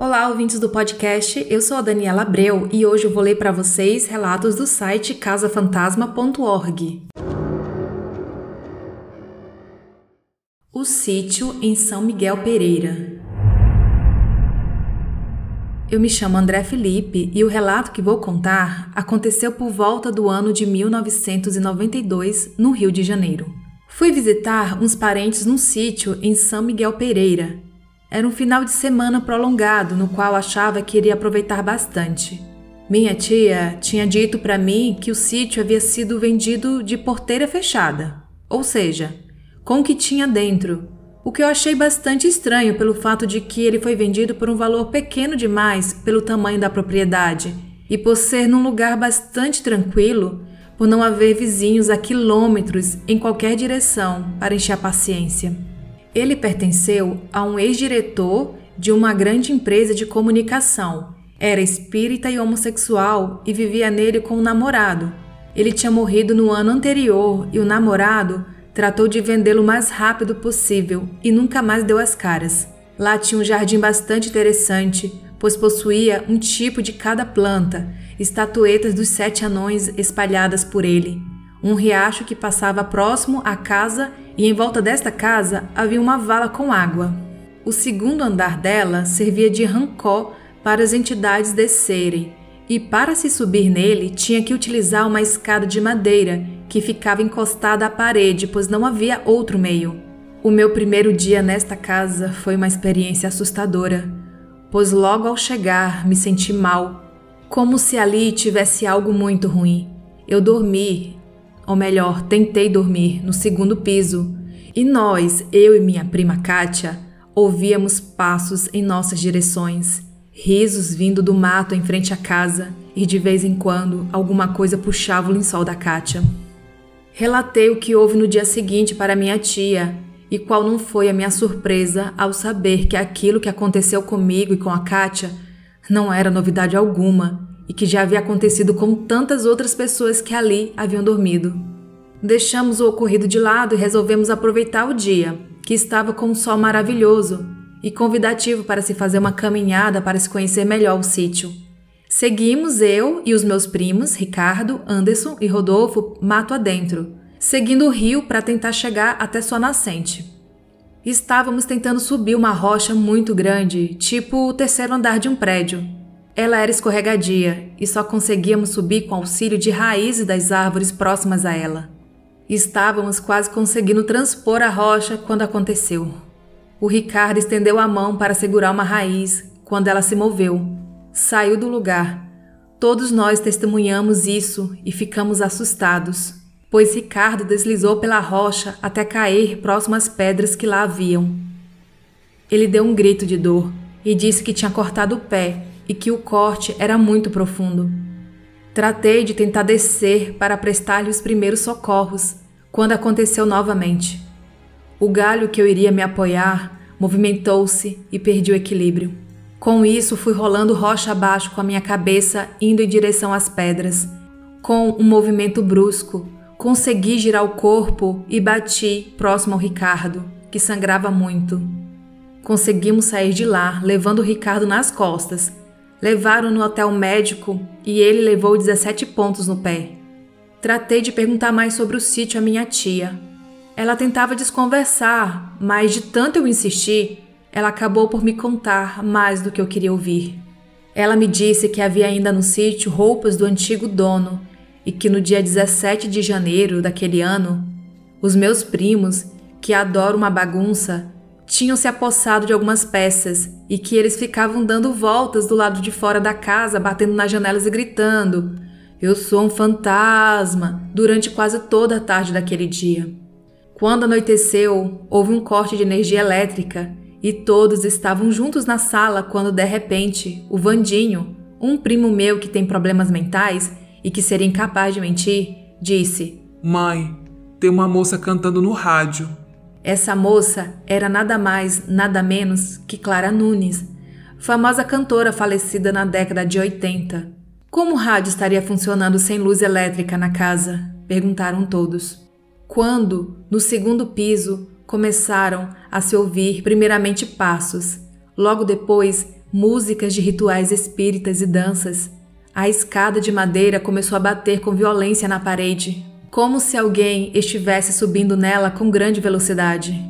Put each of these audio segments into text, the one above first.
Olá, ouvintes do podcast. Eu sou a Daniela Abreu e hoje eu vou ler para vocês relatos do site casafantasma.org. O sítio em São Miguel Pereira. Eu me chamo André Felipe e o relato que vou contar aconteceu por volta do ano de 1992, no Rio de Janeiro. Fui visitar uns parentes num sítio em São Miguel Pereira, era um final de semana prolongado no qual achava que iria aproveitar bastante. Minha tia tinha dito para mim que o sítio havia sido vendido de porteira fechada, ou seja, com o que tinha dentro, o que eu achei bastante estranho pelo fato de que ele foi vendido por um valor pequeno demais pelo tamanho da propriedade e por ser num lugar bastante tranquilo, por não haver vizinhos a quilômetros em qualquer direção para encher a paciência. Ele pertenceu a um ex-diretor de uma grande empresa de comunicação. Era espírita e homossexual e vivia nele com um namorado. Ele tinha morrido no ano anterior e o namorado tratou de vendê-lo o mais rápido possível e nunca mais deu as caras. Lá tinha um jardim bastante interessante, pois possuía um tipo de cada planta, estatuetas dos sete anões espalhadas por ele, um riacho que passava próximo à casa e em volta desta casa havia uma vala com água. O segundo andar dela servia de rancó para as entidades descerem, e para se subir nele tinha que utilizar uma escada de madeira que ficava encostada à parede, pois não havia outro meio. O meu primeiro dia nesta casa foi uma experiência assustadora, pois logo ao chegar me senti mal, como se ali tivesse algo muito ruim. Eu dormi ou melhor, tentei dormir no segundo piso, e nós, eu e minha prima Kátia, ouvíamos passos em nossas direções, risos vindo do mato em frente à casa, e de vez em quando alguma coisa puxava o lençol da Kátia. Relatei o que houve no dia seguinte para minha tia, e qual não foi a minha surpresa ao saber que aquilo que aconteceu comigo e com a Kátia não era novidade alguma e que já havia acontecido com tantas outras pessoas que ali haviam dormido. Deixamos o ocorrido de lado e resolvemos aproveitar o dia, que estava com um sol maravilhoso e convidativo para se fazer uma caminhada para se conhecer melhor o sítio. Seguimos eu e os meus primos, Ricardo, Anderson e Rodolfo, mato adentro, seguindo o rio para tentar chegar até sua nascente. Estávamos tentando subir uma rocha muito grande, tipo o terceiro andar de um prédio, ela era escorregadia e só conseguíamos subir com auxílio de raízes das árvores próximas a ela. Estávamos quase conseguindo transpor a rocha quando aconteceu. O Ricardo estendeu a mão para segurar uma raiz quando ela se moveu. Saiu do lugar. Todos nós testemunhamos isso e ficamos assustados, pois Ricardo deslizou pela rocha até cair próximo às pedras que lá haviam. Ele deu um grito de dor e disse que tinha cortado o pé e que o corte era muito profundo. Tratei de tentar descer para prestar-lhe os primeiros socorros, quando aconteceu novamente. O galho que eu iria me apoiar movimentou-se e perdi o equilíbrio. Com isso, fui rolando rocha abaixo com a minha cabeça indo em direção às pedras. Com um movimento brusco, consegui girar o corpo e bati próximo ao Ricardo, que sangrava muito. Conseguimos sair de lá, levando o Ricardo nas costas, Levaram-no até o médico e ele levou 17 pontos no pé. Tratei de perguntar mais sobre o sítio à minha tia. Ela tentava desconversar, mas de tanto eu insistir, ela acabou por me contar mais do que eu queria ouvir. Ela me disse que havia ainda no sítio roupas do antigo dono e que no dia 17 de janeiro daquele ano, os meus primos, que adoram uma bagunça, tinham se apossado de algumas peças e que eles ficavam dando voltas do lado de fora da casa, batendo nas janelas e gritando: Eu sou um fantasma! durante quase toda a tarde daquele dia. Quando anoiteceu, houve um corte de energia elétrica e todos estavam juntos na sala quando de repente o Vandinho, um primo meu que tem problemas mentais e que seria incapaz de mentir, disse: Mãe, tem uma moça cantando no rádio. Essa moça era nada mais, nada menos que Clara Nunes, famosa cantora falecida na década de 80. Como o rádio estaria funcionando sem luz elétrica na casa? perguntaram todos. Quando, no segundo piso, começaram a se ouvir primeiramente passos, logo depois músicas de rituais espíritas e danças. A escada de madeira começou a bater com violência na parede, como se alguém estivesse subindo nela com grande velocidade.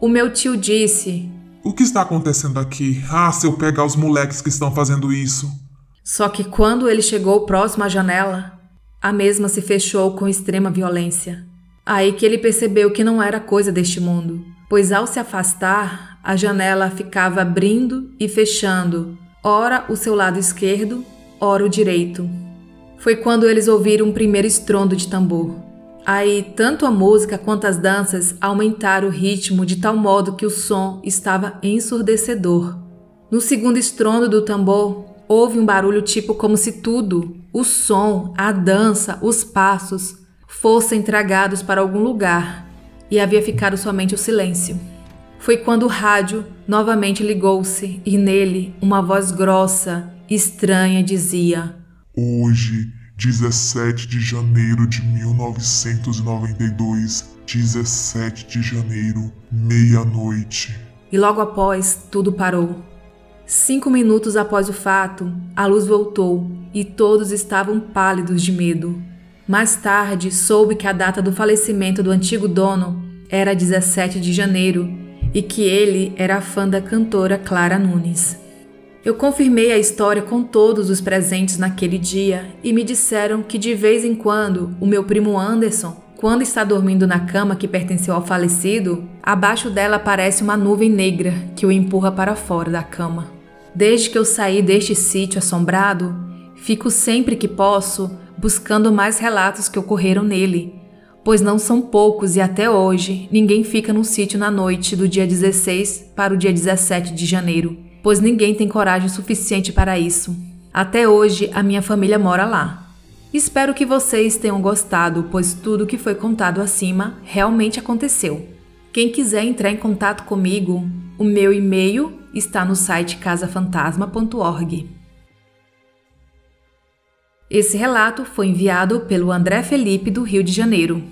O meu tio disse: O que está acontecendo aqui? Ah, se eu pegar os moleques que estão fazendo isso. Só que quando ele chegou próximo à janela, a mesma se fechou com extrema violência. Aí que ele percebeu que não era coisa deste mundo, pois ao se afastar, a janela ficava abrindo e fechando, ora o seu lado esquerdo, ora o direito. Foi quando eles ouviram o primeiro estrondo de tambor. Aí, tanto a música quanto as danças aumentaram o ritmo de tal modo que o som estava ensurdecedor. No segundo estrondo do tambor, houve um barulho tipo como se tudo, o som, a dança, os passos, fossem tragados para algum lugar e havia ficado somente o silêncio. Foi quando o rádio novamente ligou-se e nele uma voz grossa estranha dizia: Hoje, 17 de janeiro de 1992, 17 de janeiro, meia-noite. E logo após, tudo parou. Cinco minutos após o fato, a luz voltou e todos estavam pálidos de medo. Mais tarde, soube que a data do falecimento do antigo dono era 17 de janeiro e que ele era fã da cantora Clara Nunes. Eu confirmei a história com todos os presentes naquele dia e me disseram que de vez em quando o meu primo Anderson, quando está dormindo na cama que pertenceu ao falecido, abaixo dela aparece uma nuvem negra que o empurra para fora da cama. Desde que eu saí deste sítio assombrado, fico sempre que posso buscando mais relatos que ocorreram nele, pois não são poucos e até hoje ninguém fica no sítio na noite do dia 16 para o dia 17 de janeiro pois ninguém tem coragem suficiente para isso. Até hoje, a minha família mora lá. Espero que vocês tenham gostado, pois tudo que foi contado acima realmente aconteceu. Quem quiser entrar em contato comigo, o meu e-mail está no site casafantasma.org. Esse relato foi enviado pelo André Felipe do Rio de Janeiro.